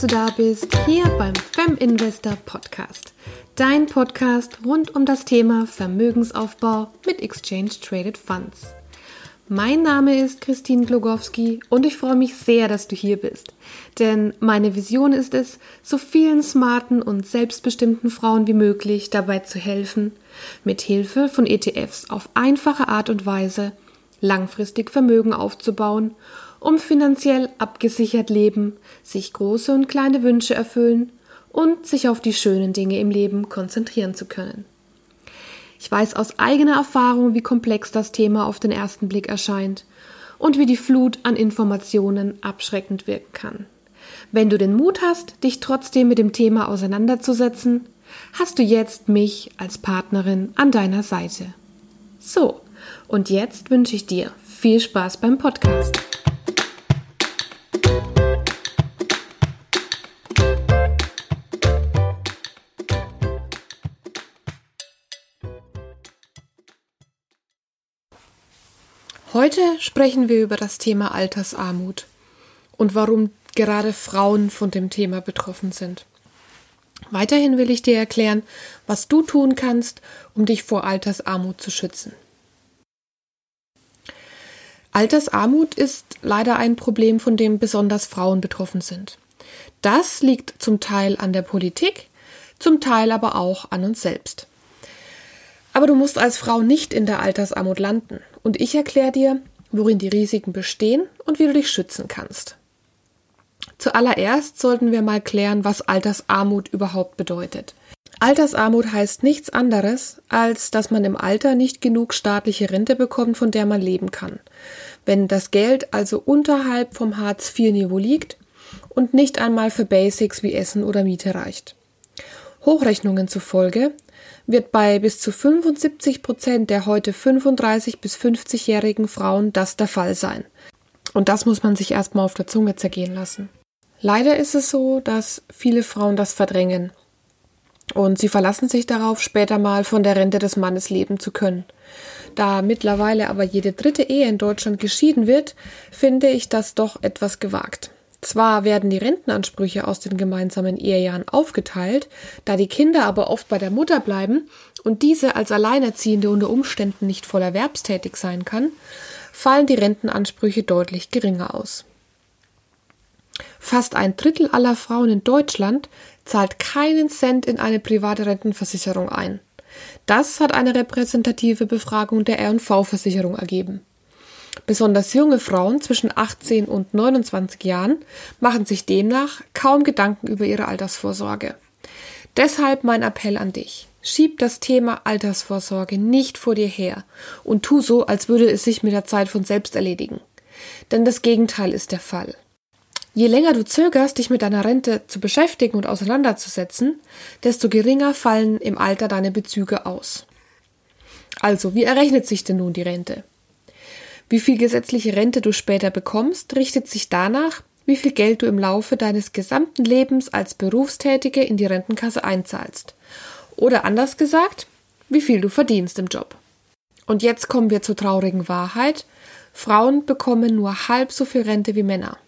du da bist, hier beim Fem Investor Podcast. Dein Podcast rund um das Thema Vermögensaufbau mit Exchange Traded Funds. Mein Name ist Christine Glogowski und ich freue mich sehr, dass du hier bist. Denn meine Vision ist es, so vielen smarten und selbstbestimmten Frauen wie möglich dabei zu helfen, mit Hilfe von ETFs auf einfache Art und Weise langfristig Vermögen aufzubauen um finanziell abgesichert leben, sich große und kleine Wünsche erfüllen und sich auf die schönen Dinge im Leben konzentrieren zu können. Ich weiß aus eigener Erfahrung, wie komplex das Thema auf den ersten Blick erscheint und wie die Flut an Informationen abschreckend wirken kann. Wenn du den Mut hast, dich trotzdem mit dem Thema auseinanderzusetzen, hast du jetzt mich als Partnerin an deiner Seite. So, und jetzt wünsche ich dir viel Spaß beim Podcast. Heute sprechen wir über das Thema Altersarmut und warum gerade Frauen von dem Thema betroffen sind. Weiterhin will ich dir erklären, was du tun kannst, um dich vor Altersarmut zu schützen. Altersarmut ist leider ein Problem, von dem besonders Frauen betroffen sind. Das liegt zum Teil an der Politik, zum Teil aber auch an uns selbst. Aber du musst als Frau nicht in der Altersarmut landen. Und ich erkläre dir, worin die Risiken bestehen und wie du dich schützen kannst. Zuallererst sollten wir mal klären, was Altersarmut überhaupt bedeutet. Altersarmut heißt nichts anderes, als dass man im Alter nicht genug staatliche Rente bekommt, von der man leben kann. Wenn das Geld also unterhalb vom Hartz-IV-Niveau liegt und nicht einmal für Basics wie Essen oder Miete reicht. Hochrechnungen zufolge wird bei bis zu 75 Prozent der heute 35 bis 50-jährigen Frauen das der Fall sein. Und das muss man sich erstmal auf der Zunge zergehen lassen. Leider ist es so, dass viele Frauen das verdrängen. Und sie verlassen sich darauf, später mal von der Rente des Mannes leben zu können. Da mittlerweile aber jede dritte Ehe in Deutschland geschieden wird, finde ich das doch etwas gewagt. Zwar werden die Rentenansprüche aus den gemeinsamen Ehejahren aufgeteilt, da die Kinder aber oft bei der Mutter bleiben und diese als Alleinerziehende unter Umständen nicht voll erwerbstätig sein kann, fallen die Rentenansprüche deutlich geringer aus. Fast ein Drittel aller Frauen in Deutschland zahlt keinen Cent in eine private Rentenversicherung ein. Das hat eine repräsentative Befragung der R&V-Versicherung ergeben. Besonders junge Frauen zwischen 18 und 29 Jahren machen sich demnach kaum Gedanken über ihre Altersvorsorge. Deshalb mein Appell an dich. Schieb das Thema Altersvorsorge nicht vor dir her und tu so, als würde es sich mit der Zeit von selbst erledigen. Denn das Gegenteil ist der Fall. Je länger du zögerst, dich mit deiner Rente zu beschäftigen und auseinanderzusetzen, desto geringer fallen im Alter deine Bezüge aus. Also, wie errechnet sich denn nun die Rente? Wie viel gesetzliche Rente du später bekommst, richtet sich danach, wie viel Geld du im Laufe deines gesamten Lebens als Berufstätige in die Rentenkasse einzahlst. Oder anders gesagt, wie viel du verdienst im Job. Und jetzt kommen wir zur traurigen Wahrheit. Frauen bekommen nur halb so viel Rente wie Männer.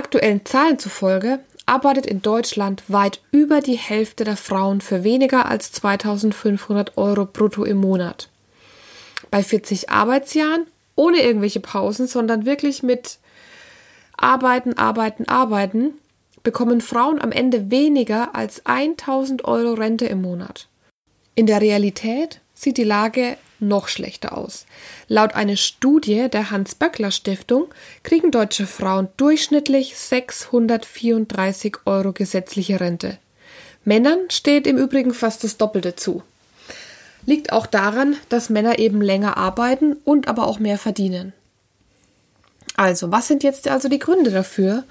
Aktuellen Zahlen zufolge arbeitet in Deutschland weit über die Hälfte der Frauen für weniger als 2500 Euro brutto im Monat. Bei 40 Arbeitsjahren ohne irgendwelche Pausen, sondern wirklich mit Arbeiten, Arbeiten, Arbeiten, bekommen Frauen am Ende weniger als 1000 Euro Rente im Monat. In der Realität sieht die Lage noch schlechter aus. Laut einer Studie der Hans-Böckler-Stiftung kriegen deutsche Frauen durchschnittlich 634 Euro gesetzliche Rente. Männern steht im Übrigen fast das Doppelte zu liegt auch daran, dass Männer eben länger arbeiten und aber auch mehr verdienen. Also, was sind jetzt also die Gründe dafür,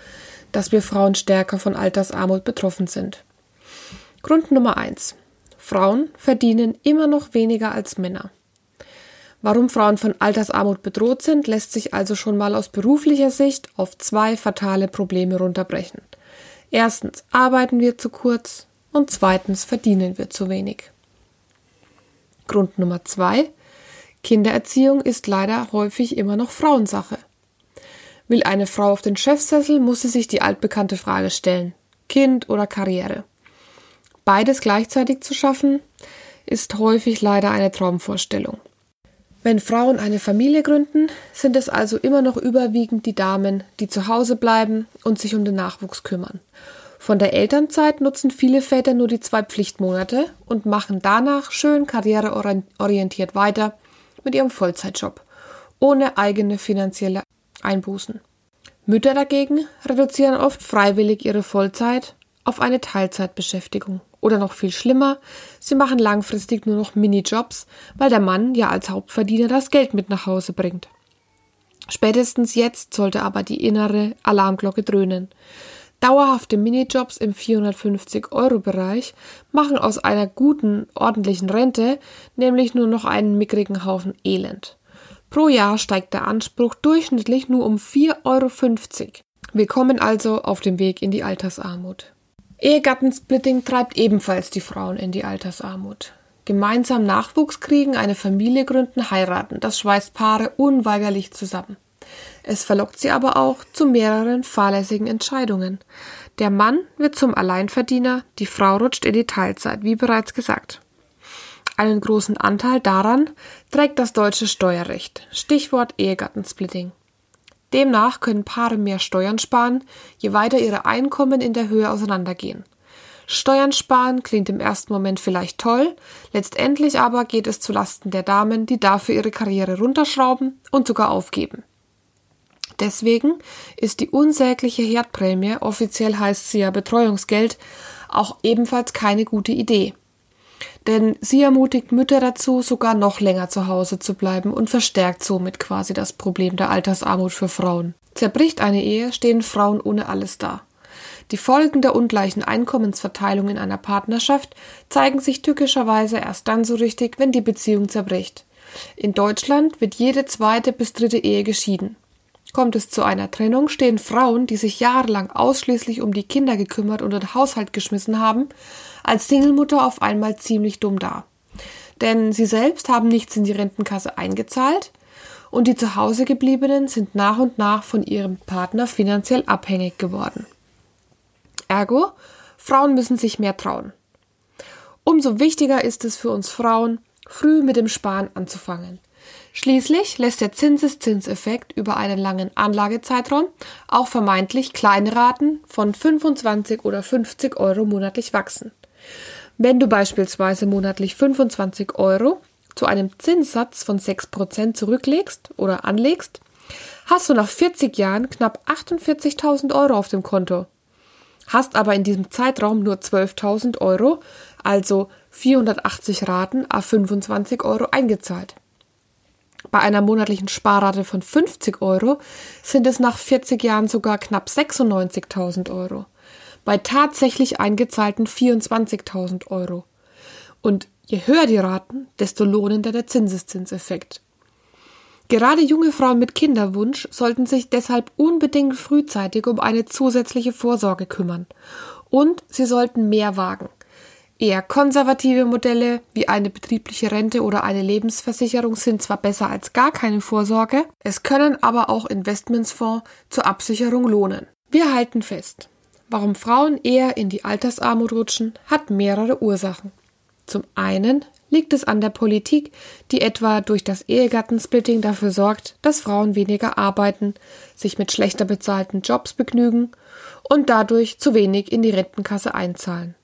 dass wir Frauen stärker von Altersarmut betroffen sind? Grund Nummer eins: Frauen verdienen immer noch weniger als Männer. Warum Frauen von Altersarmut bedroht sind, lässt sich also schon mal aus beruflicher Sicht auf zwei fatale Probleme runterbrechen. Erstens arbeiten wir zu kurz und zweitens verdienen wir zu wenig. Grund Nummer zwei. Kindererziehung ist leider häufig immer noch Frauensache. Will eine Frau auf den Chefsessel, muss sie sich die altbekannte Frage stellen. Kind oder Karriere? Beides gleichzeitig zu schaffen, ist häufig leider eine Traumvorstellung. Wenn Frauen eine Familie gründen, sind es also immer noch überwiegend die Damen, die zu Hause bleiben und sich um den Nachwuchs kümmern. Von der Elternzeit nutzen viele Väter nur die zwei Pflichtmonate und machen danach schön karriereorientiert weiter mit ihrem Vollzeitjob, ohne eigene finanzielle Einbußen. Mütter dagegen reduzieren oft freiwillig ihre Vollzeit auf eine Teilzeitbeschäftigung. Oder noch viel schlimmer, sie machen langfristig nur noch Minijobs, weil der Mann ja als Hauptverdiener das Geld mit nach Hause bringt. Spätestens jetzt sollte aber die innere Alarmglocke dröhnen. Dauerhafte Minijobs im 450-Euro-Bereich machen aus einer guten, ordentlichen Rente nämlich nur noch einen mickrigen Haufen Elend. Pro Jahr steigt der Anspruch durchschnittlich nur um 4,50 Euro. Wir kommen also auf dem Weg in die Altersarmut. Ehegattensplitting treibt ebenfalls die Frauen in die Altersarmut. Gemeinsam Nachwuchs kriegen, eine Familie gründen, heiraten, das schweißt Paare unweigerlich zusammen. Es verlockt sie aber auch zu mehreren fahrlässigen Entscheidungen. Der Mann wird zum Alleinverdiener, die Frau rutscht in die Teilzeit, wie bereits gesagt. Einen großen Anteil daran trägt das deutsche Steuerrecht. Stichwort Ehegattensplitting. Demnach können Paare mehr Steuern sparen, je weiter ihre Einkommen in der Höhe auseinandergehen. Steuern sparen klingt im ersten Moment vielleicht toll, letztendlich aber geht es zu Lasten der Damen, die dafür ihre Karriere runterschrauben und sogar aufgeben. Deswegen ist die unsägliche Herdprämie, offiziell heißt sie ja Betreuungsgeld, auch ebenfalls keine gute Idee denn sie ermutigt Mütter dazu, sogar noch länger zu Hause zu bleiben und verstärkt somit quasi das Problem der Altersarmut für Frauen. Zerbricht eine Ehe, stehen Frauen ohne alles da. Die Folgen der ungleichen Einkommensverteilung in einer Partnerschaft zeigen sich tückischerweise erst dann so richtig, wenn die Beziehung zerbricht. In Deutschland wird jede zweite bis dritte Ehe geschieden. Kommt es zu einer Trennung, stehen Frauen, die sich jahrelang ausschließlich um die Kinder gekümmert und den Haushalt geschmissen haben, als Singlemutter auf einmal ziemlich dumm da. Denn sie selbst haben nichts in die Rentenkasse eingezahlt und die zu Hause gebliebenen sind nach und nach von ihrem Partner finanziell abhängig geworden. Ergo, Frauen müssen sich mehr trauen. Umso wichtiger ist es für uns Frauen, früh mit dem Sparen anzufangen. Schließlich lässt der Zinseszinseffekt über einen langen Anlagezeitraum auch vermeintlich kleine Raten von 25 oder 50 Euro monatlich wachsen. Wenn du beispielsweise monatlich 25 Euro zu einem Zinssatz von 6% zurücklegst oder anlegst, hast du nach 40 Jahren knapp 48.000 Euro auf dem Konto. Hast aber in diesem Zeitraum nur 12.000 Euro, also 480 Raten a 25 Euro eingezahlt. Bei einer monatlichen Sparrate von 50 Euro sind es nach 40 Jahren sogar knapp 96.000 Euro. Bei tatsächlich eingezahlten 24.000 Euro. Und je höher die Raten, desto lohnender der Zinseszinseffekt. Gerade junge Frauen mit Kinderwunsch sollten sich deshalb unbedingt frühzeitig um eine zusätzliche Vorsorge kümmern. Und sie sollten mehr wagen. Eher konservative Modelle wie eine betriebliche Rente oder eine Lebensversicherung sind zwar besser als gar keine Vorsorge, es können aber auch Investmentsfonds zur Absicherung lohnen. Wir halten fest, warum Frauen eher in die Altersarmut rutschen, hat mehrere Ursachen. Zum einen liegt es an der Politik, die etwa durch das Ehegattensplitting dafür sorgt, dass Frauen weniger arbeiten, sich mit schlechter bezahlten Jobs begnügen und dadurch zu wenig in die Rentenkasse einzahlen.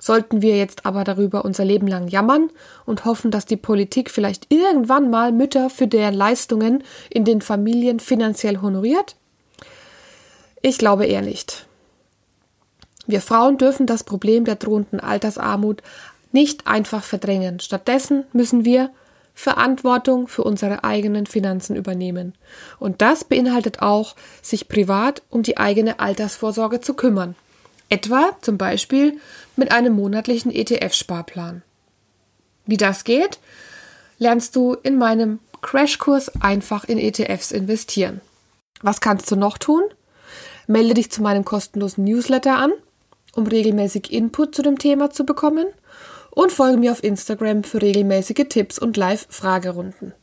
Sollten wir jetzt aber darüber unser Leben lang jammern und hoffen, dass die Politik vielleicht irgendwann mal Mütter für deren Leistungen in den Familien finanziell honoriert? Ich glaube eher nicht. Wir Frauen dürfen das Problem der drohenden Altersarmut nicht einfach verdrängen. Stattdessen müssen wir Verantwortung für unsere eigenen Finanzen übernehmen. Und das beinhaltet auch, sich privat um die eigene Altersvorsorge zu kümmern. Etwa zum Beispiel mit einem monatlichen ETF-Sparplan. Wie das geht, lernst du in meinem Crashkurs einfach in ETFs investieren. Was kannst du noch tun? Melde dich zu meinem kostenlosen Newsletter an, um regelmäßig Input zu dem Thema zu bekommen und folge mir auf Instagram für regelmäßige Tipps und Live-Fragerunden.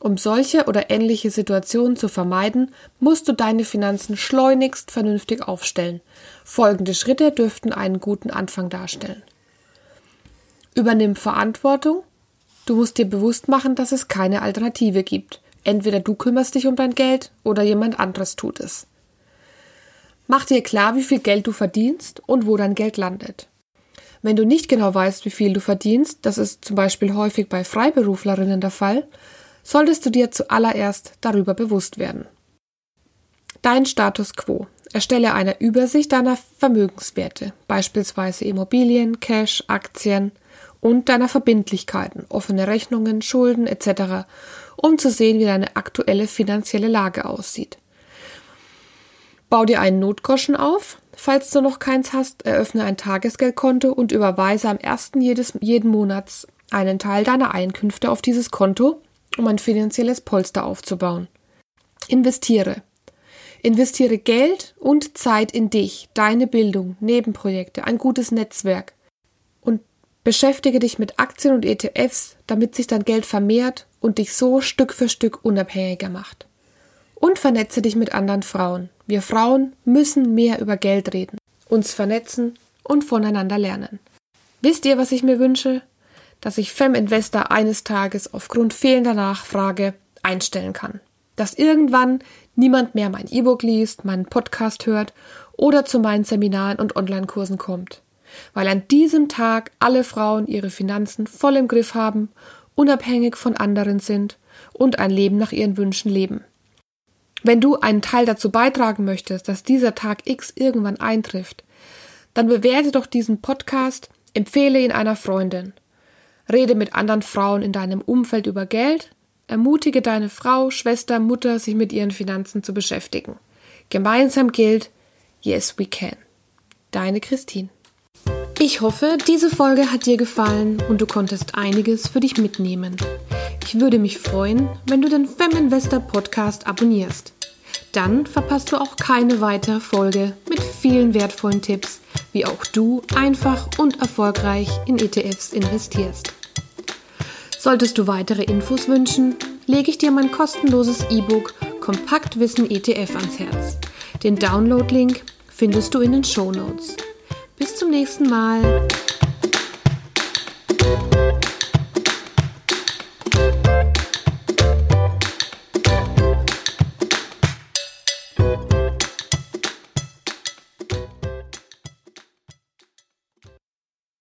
Um solche oder ähnliche Situationen zu vermeiden, musst du deine Finanzen schleunigst vernünftig aufstellen. Folgende Schritte dürften einen guten Anfang darstellen. Übernimm Verantwortung. Du musst dir bewusst machen, dass es keine Alternative gibt. Entweder du kümmerst dich um dein Geld oder jemand anderes tut es. Mach dir klar, wie viel Geld du verdienst und wo dein Geld landet. Wenn du nicht genau weißt, wie viel du verdienst, das ist zum Beispiel häufig bei Freiberuflerinnen der Fall, solltest du dir zuallererst darüber bewusst werden. Dein Status quo. Erstelle eine Übersicht deiner Vermögenswerte, beispielsweise Immobilien, Cash, Aktien und deiner Verbindlichkeiten, offene Rechnungen, Schulden etc., um zu sehen, wie deine aktuelle finanzielle Lage aussieht. Bau dir einen Notgroschen auf. Falls du noch keins hast, eröffne ein Tagesgeldkonto und überweise am ersten jedes, jeden Monats einen Teil deiner Einkünfte auf dieses Konto, um ein finanzielles Polster aufzubauen. Investiere. Investiere Geld und Zeit in dich, deine Bildung, Nebenprojekte, ein gutes Netzwerk. Und beschäftige dich mit Aktien und ETFs, damit sich dein Geld vermehrt und dich so Stück für Stück unabhängiger macht. Und vernetze dich mit anderen Frauen. Wir Frauen müssen mehr über Geld reden, uns vernetzen und voneinander lernen. Wisst ihr, was ich mir wünsche? Dass ich Fem-Investor eines Tages aufgrund fehlender Nachfrage einstellen kann. Dass irgendwann niemand mehr mein E-Book liest, meinen Podcast hört oder zu meinen Seminaren und Online-Kursen kommt. Weil an diesem Tag alle Frauen ihre Finanzen voll im Griff haben, unabhängig von anderen sind und ein Leben nach ihren Wünschen leben. Wenn du einen Teil dazu beitragen möchtest, dass dieser Tag X irgendwann eintrifft, dann bewerte doch diesen Podcast, empfehle ihn einer Freundin Rede mit anderen Frauen in deinem Umfeld über Geld. Ermutige deine Frau, Schwester, Mutter, sich mit ihren Finanzen zu beschäftigen. Gemeinsam gilt, yes, we can. Deine Christine. Ich hoffe, diese Folge hat dir gefallen und du konntest einiges für dich mitnehmen. Ich würde mich freuen, wenn du den Feminvestor Podcast abonnierst. Dann verpasst du auch keine weitere Folge mit vielen wertvollen Tipps, wie auch du einfach und erfolgreich in ETFs investierst. Solltest du weitere Infos wünschen, lege ich dir mein kostenloses E-Book Kompaktwissen ETF ans Herz. Den Download-Link findest du in den Show Notes. Bis zum nächsten Mal.